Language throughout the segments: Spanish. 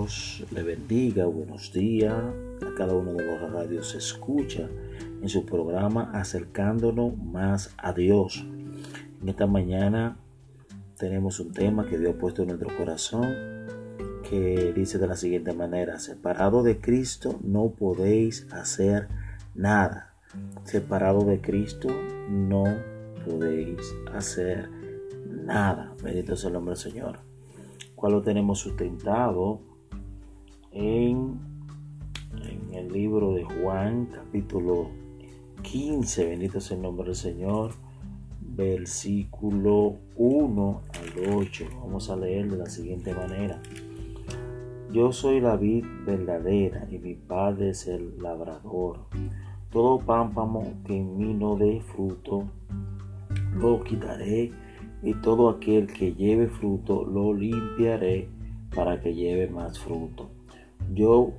Le bendiga, buenos días a cada uno de los radios escucha en su programa Acercándonos más a Dios. En esta mañana tenemos un tema que Dios ha puesto en nuestro corazón que dice de la siguiente manera, separado de Cristo no podéis hacer nada. Separado de Cristo no podéis hacer nada. Bendito sea el nombre del Señor cual lo tenemos sustentado en, el libro de Juan, capítulo 15, bendito sea el nombre del Señor, versículo 1 al 8. Vamos a leer de la siguiente manera. Yo soy la vid verdadera y mi padre es el labrador. Todo pámpamo que en mí no dé fruto, lo quitaré y todo aquel que lleve fruto lo limpiaré para que lleve más fruto. Yo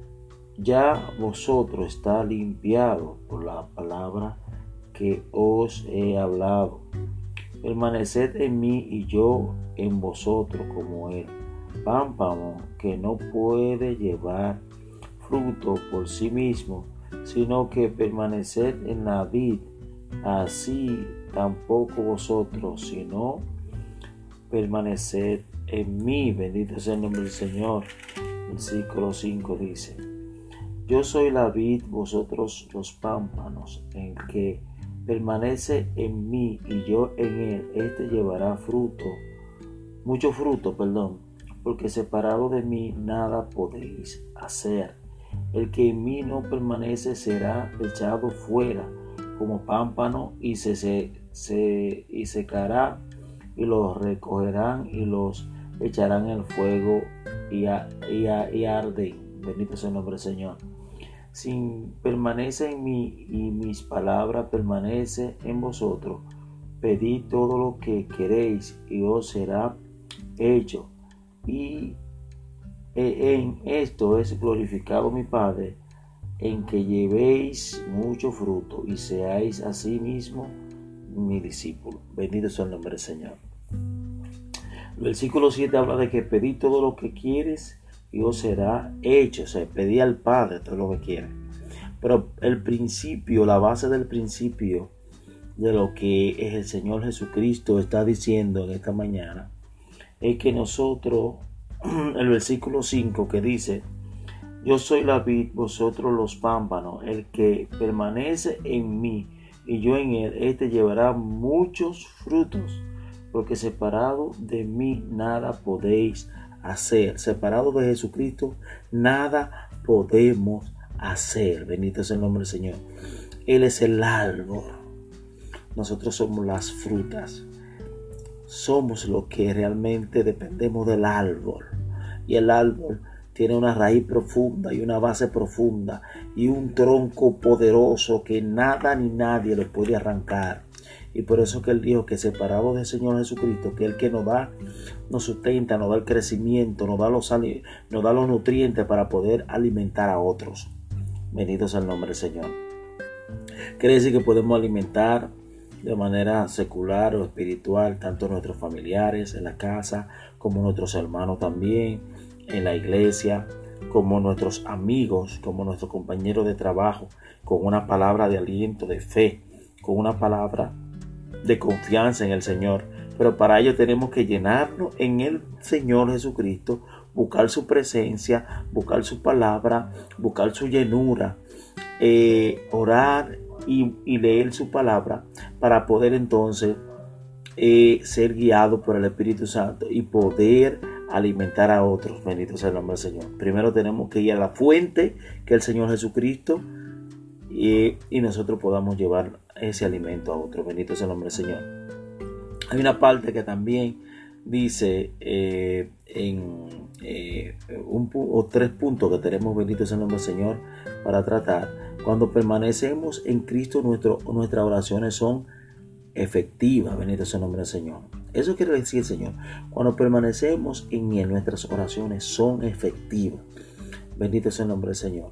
ya vosotros está limpiado por la palabra que os he hablado. Permaneced en mí y yo en vosotros como el pámpano que no puede llevar fruto por sí mismo, sino que permaneced en la vid, así tampoco vosotros, sino permaneced en mí. Bendito sea el nombre del Señor. Versículo 5 dice, Yo soy la vid, vosotros los pámpanos, en que permanece en mí y yo en él, este llevará fruto, mucho fruto, perdón, porque separado de mí nada podéis hacer. El que en mí no permanece será echado fuera como pámpano y se, se, se y secará y los recogerán y los echarán en el fuego y, y, arden. Bendito sea el nombre del Señor. Si permanece en mí y mis palabras permanece en vosotros, pedid todo lo que queréis y os será hecho. Y e, en esto es glorificado mi Padre, en que llevéis mucho fruto y seáis asimismo mi discípulo. Bendito sea el nombre del Señor. Versículo 7 habla de que pedí todo lo que quieres y os será hecho. O sea, pedí al Padre todo lo que quieres. Pero el principio, la base del principio de lo que es el Señor Jesucristo está diciendo en esta mañana es que nosotros, el versículo 5 que dice, yo soy la vid, vosotros los pámpanos, el que permanece en mí y yo en él, este llevará muchos frutos, porque separado de mí nada podéis hacer. Separado de Jesucristo, nada podemos hacer. Bendito es el nombre del Señor. Él es el árbol. Nosotros somos las frutas. Somos lo que realmente dependemos del árbol. Y el árbol tiene una raíz profunda y una base profunda y un tronco poderoso que nada ni nadie lo puede arrancar. Y por eso que él dijo que separado del Señor Jesucristo, que el que nos da, nos sustenta, nos da el crecimiento, nos da los, nos da los nutrientes para poder alimentar a otros. Bendito el nombre del Señor. Quiere decir que podemos alimentar de manera secular o espiritual tanto nuestros familiares en la casa como nuestros hermanos también en la iglesia, como nuestros amigos, como nuestros compañeros de trabajo, con una palabra de aliento, de fe, con una palabra de confianza en el Señor. Pero para ello tenemos que llenarnos en el Señor Jesucristo, buscar su presencia, buscar su palabra, buscar su llenura, eh, orar y, leer su palabra para poder entonces eh, ser guiado por el Espíritu Santo y poder alimentar a otros. Bendito sea el nombre del Señor. Primero tenemos que ir a la fuente, que es el Señor Jesucristo, y, nosotros podamos llevar ese alimento a otros. Bendito sea el nombre del Señor. Hay una parte que también dice eh, en eh, un o tres puntos que tenemos, bendito sea el nombre del Señor, para tratar. Cuando permanecemos en Cristo, nuestro, nuestras oraciones son efectivas. Bendito sea el nombre del Señor. Eso quiere decir Señor. Cuando permanecemos en Él, nuestras oraciones son efectivas. Bendito sea el nombre del Señor.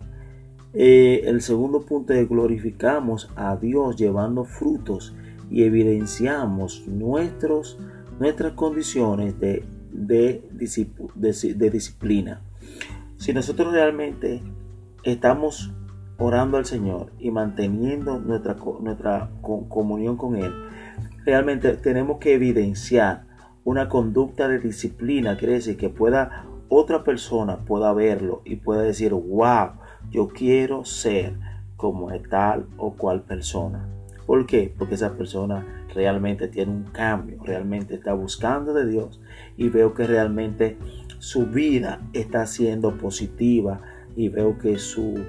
Eh, el segundo punto es glorificamos a Dios llevando frutos y evidenciamos nuestros, nuestras condiciones de, de, de, disciplina. Si nosotros realmente estamos orando al Señor y manteniendo nuestra, nuestra comunión con Él, realmente tenemos que evidenciar una conducta de disciplina, quiere decir que pueda otra persona pueda verlo y pueda decir, wow, yo quiero ser como tal o cual persona. ¿Por qué? Porque esa persona realmente tiene un cambio, realmente está buscando de Dios y veo que realmente su vida está siendo positiva y veo que su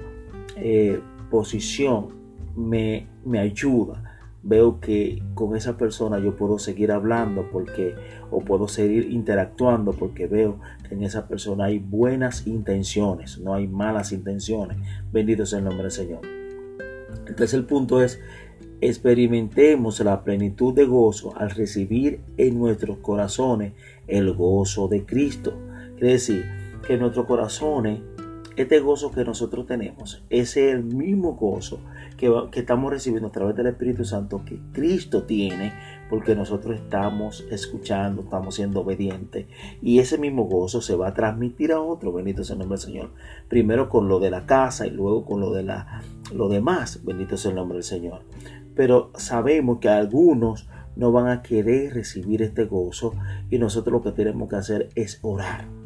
eh, posición me, me ayuda veo que con esa persona yo puedo seguir hablando porque o puedo seguir interactuando porque veo que en esa persona hay buenas intenciones, no hay malas intenciones. Bendito sea el nombre del Señor. Entonces el punto es experimentemos la plenitud de gozo al recibir en nuestros corazones el gozo de Cristo. Quiere decir que en nuestros corazones este gozo que nosotros tenemos es el mismo gozo que, estamos recibiendo a través del Espíritu Santo que Cristo tiene, porque nosotros estamos escuchando, estamos siendo obedientes. Y ese mismo gozo se va a transmitir a otro, bendito sea el nombre del Señor. Primero con lo de la casa y luego con lo de la, lo demás, bendito sea el nombre del Señor. Pero sabemos que algunos no van a querer recibir este gozo y nosotros lo que tenemos que hacer es orar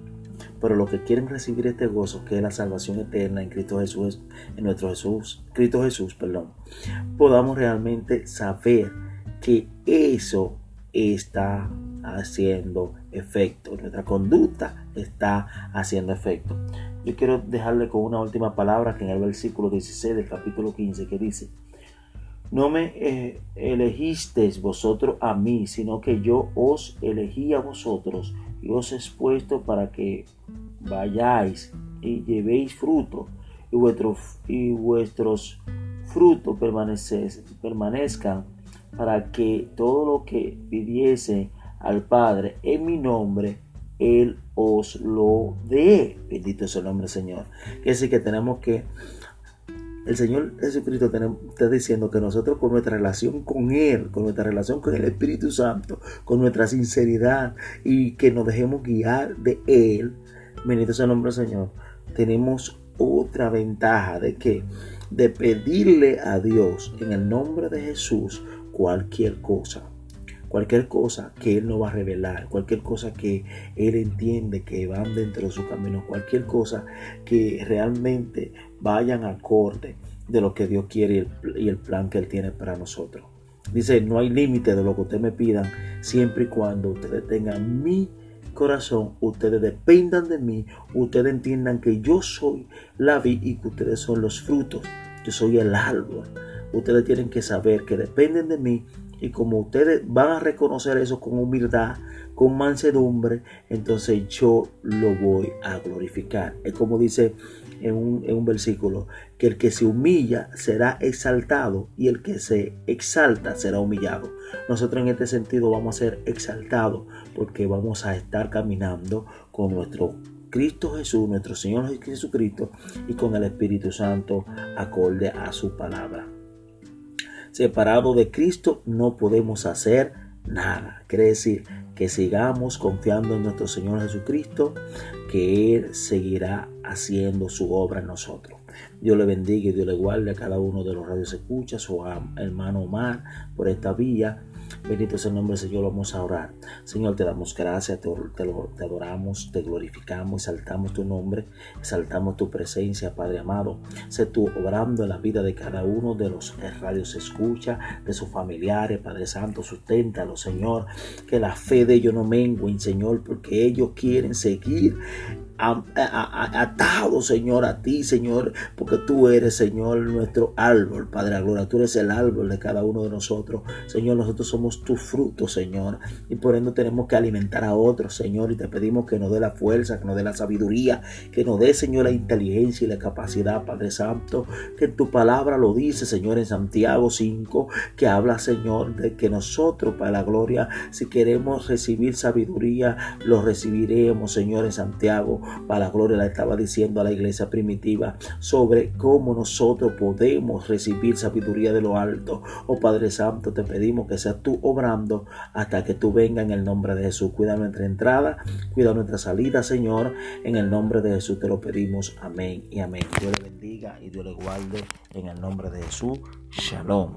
pero los que quieren recibir este gozo, que es la salvación eterna en Cristo Jesús, en nuestro Jesús, Cristo Jesús, perdón, podamos realmente saber que eso está haciendo efecto, nuestra conducta está haciendo efecto. Yo quiero dejarle con una última palabra que en el versículo 16 del capítulo 15 que dice, no me eh, elegisteis vosotros a mí, sino que yo os elegí a vosotros y os he puesto para que vayáis y llevéis fruto y, y vuestros frutos permanezcan para que todo lo que pidiese al Padre en mi nombre, Él os lo dé. Bendito es el nombre Señor. Es decir, que tenemos que el Señor Jesucristo está diciendo que nosotros con nuestra relación con Él, con nuestra relación con el Espíritu Santo, con nuestra sinceridad y que nos dejemos guiar de Él, bendito sea el nombre del Señor, tenemos otra ventaja de que de pedirle a Dios en el nombre de Jesús cualquier cosa cualquier cosa que Él no va a revelar, cualquier cosa que Él entiende que van dentro de su camino, cualquier cosa que realmente vayan acorde de lo que Dios quiere y el, plan que Él tiene para nosotros. Dice, no hay límite de lo que ustedes me pidan, siempre y cuando ustedes tengan mi corazón, ustedes dependan de mí, ustedes entiendan que yo soy la vid y que ustedes son los frutos, yo soy el árbol. Ustedes tienen que saber que dependen de mí y como ustedes van a reconocer eso con humildad, con mansedumbre, entonces yo lo voy a glorificar. Es como dice en un, versículo, que el que se humilla será exaltado y el que se exalta será humillado. Nosotros en este sentido vamos a ser exaltados porque vamos a estar caminando con nuestro Cristo Jesús, nuestro Señor Jesucristo y con el Espíritu Santo acorde a su palabra. Separado de Cristo no podemos hacer nada. Quiere decir que sigamos confiando en nuestro Señor Jesucristo, que Él seguirá haciendo su obra en nosotros. Dios le bendiga y Dios le guarde a cada uno de los radios escucha, su hermano Omar, por esta vía Bendito es el nombre del Señor, vamos a orar. Señor, te damos gracias, te, adoramos, te glorificamos, exaltamos tu nombre, exaltamos tu presencia, Padre amado. Sé tú obrando en la vida de cada uno de los radios escucha, de sus familiares, Padre Santo, susténtalo, Señor. Que la fe de ellos no mengüen, Señor, porque ellos quieren seguir atado, Señor, a ti, Señor, porque tú eres, Señor, nuestro árbol, Padre gloria, tú eres el árbol de cada uno de nosotros, Señor, nosotros somos tu fruto, Señor, y por ende tenemos que alimentar a otros, Señor, y te pedimos que nos dé la fuerza, que nos dé la sabiduría, que nos dé, Señor, la inteligencia y la capacidad, Padre Santo, que tu palabra lo dice, Señor, en Santiago 5, que habla, Señor, de que nosotros, para la gloria, si queremos recibir sabiduría, lo recibiremos, Señor, en Santiago para la gloria la estaba diciendo a la iglesia primitiva sobre cómo nosotros podemos recibir sabiduría de lo alto. Oh Padre Santo, te pedimos que seas tú obrando hasta que tú vengas en el nombre de Jesús. Cuida nuestra entrada, cuida nuestra salida, Señor. En el nombre de Jesús te lo pedimos. Amén y amén. Dios le bendiga y Dios le guarde en el nombre de Jesús. Shalom.